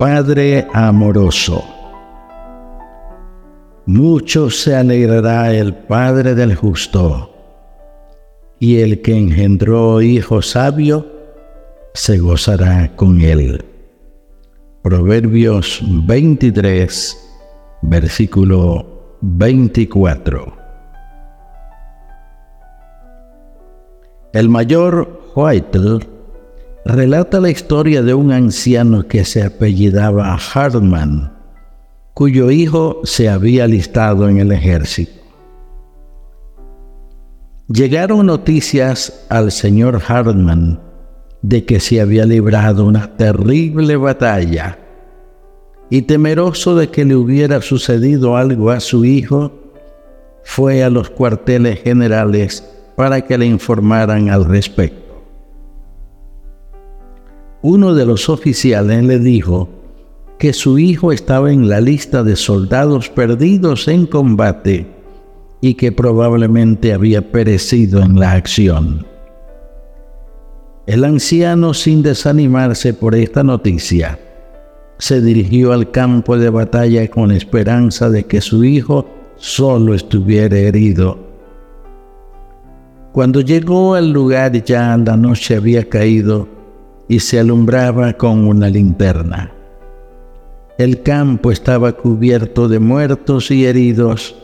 Padre amoroso. Mucho se alegrará el Padre del justo, y el que engendró hijo sabio se gozará con él. Proverbios 23, versículo 24. El mayor Whitel relata la historia de un anciano que se apellidaba Hartman, cuyo hijo se había alistado en el ejército. Llegaron noticias al señor Hartman de que se había librado una terrible batalla y temeroso de que le hubiera sucedido algo a su hijo, fue a los cuarteles generales para que le informaran al respecto uno de los oficiales le dijo que su hijo estaba en la lista de soldados perdidos en combate y que probablemente había perecido en la acción. El anciano, sin desanimarse por esta noticia, se dirigió al campo de batalla con esperanza de que su hijo solo estuviera herido. Cuando llegó al lugar ya la noche había caído y se alumbraba con una linterna. El campo estaba cubierto de muertos y heridos,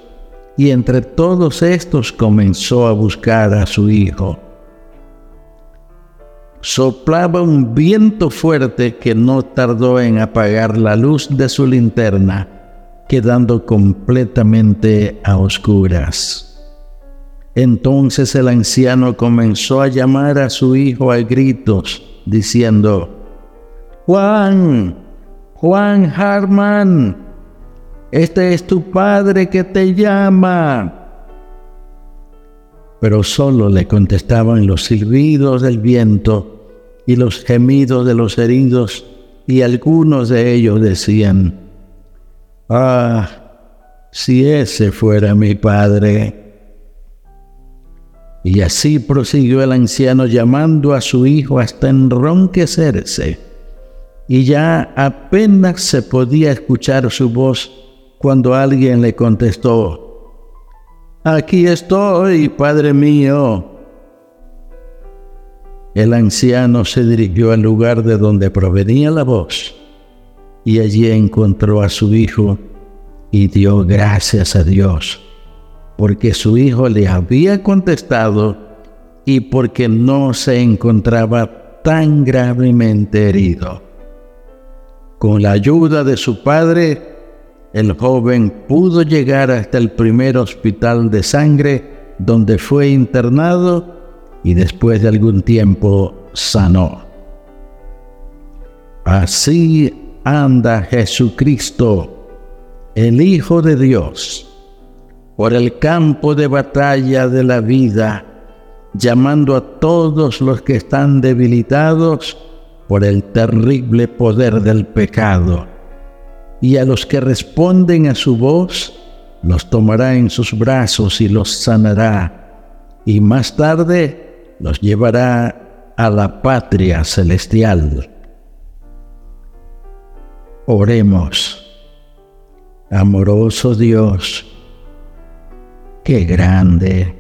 y entre todos estos comenzó a buscar a su hijo. Soplaba un viento fuerte que no tardó en apagar la luz de su linterna, quedando completamente a oscuras. Entonces el anciano comenzó a llamar a su hijo a gritos, diciendo, Juan, Juan Harman, este es tu padre que te llama. Pero solo le contestaban los silbidos del viento y los gemidos de los heridos, y algunos de ellos decían, Ah, si ese fuera mi padre. Y así prosiguió el anciano llamando a su hijo hasta enronquecerse. Y ya apenas se podía escuchar su voz cuando alguien le contestó, Aquí estoy, Padre mío. El anciano se dirigió al lugar de donde provenía la voz y allí encontró a su hijo y dio gracias a Dios porque su hijo le había contestado y porque no se encontraba tan gravemente herido. Con la ayuda de su padre, el joven pudo llegar hasta el primer hospital de sangre donde fue internado y después de algún tiempo sanó. Así anda Jesucristo, el Hijo de Dios por el campo de batalla de la vida, llamando a todos los que están debilitados por el terrible poder del pecado. Y a los que responden a su voz, los tomará en sus brazos y los sanará. Y más tarde los llevará a la patria celestial. Oremos. Amoroso Dios, Qué grande,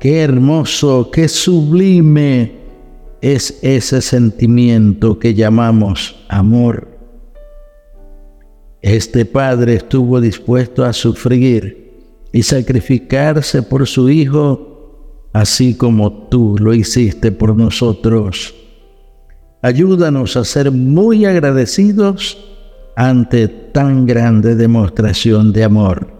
qué hermoso, qué sublime es ese sentimiento que llamamos amor. Este Padre estuvo dispuesto a sufrir y sacrificarse por su Hijo, así como tú lo hiciste por nosotros. Ayúdanos a ser muy agradecidos ante tan grande demostración de amor.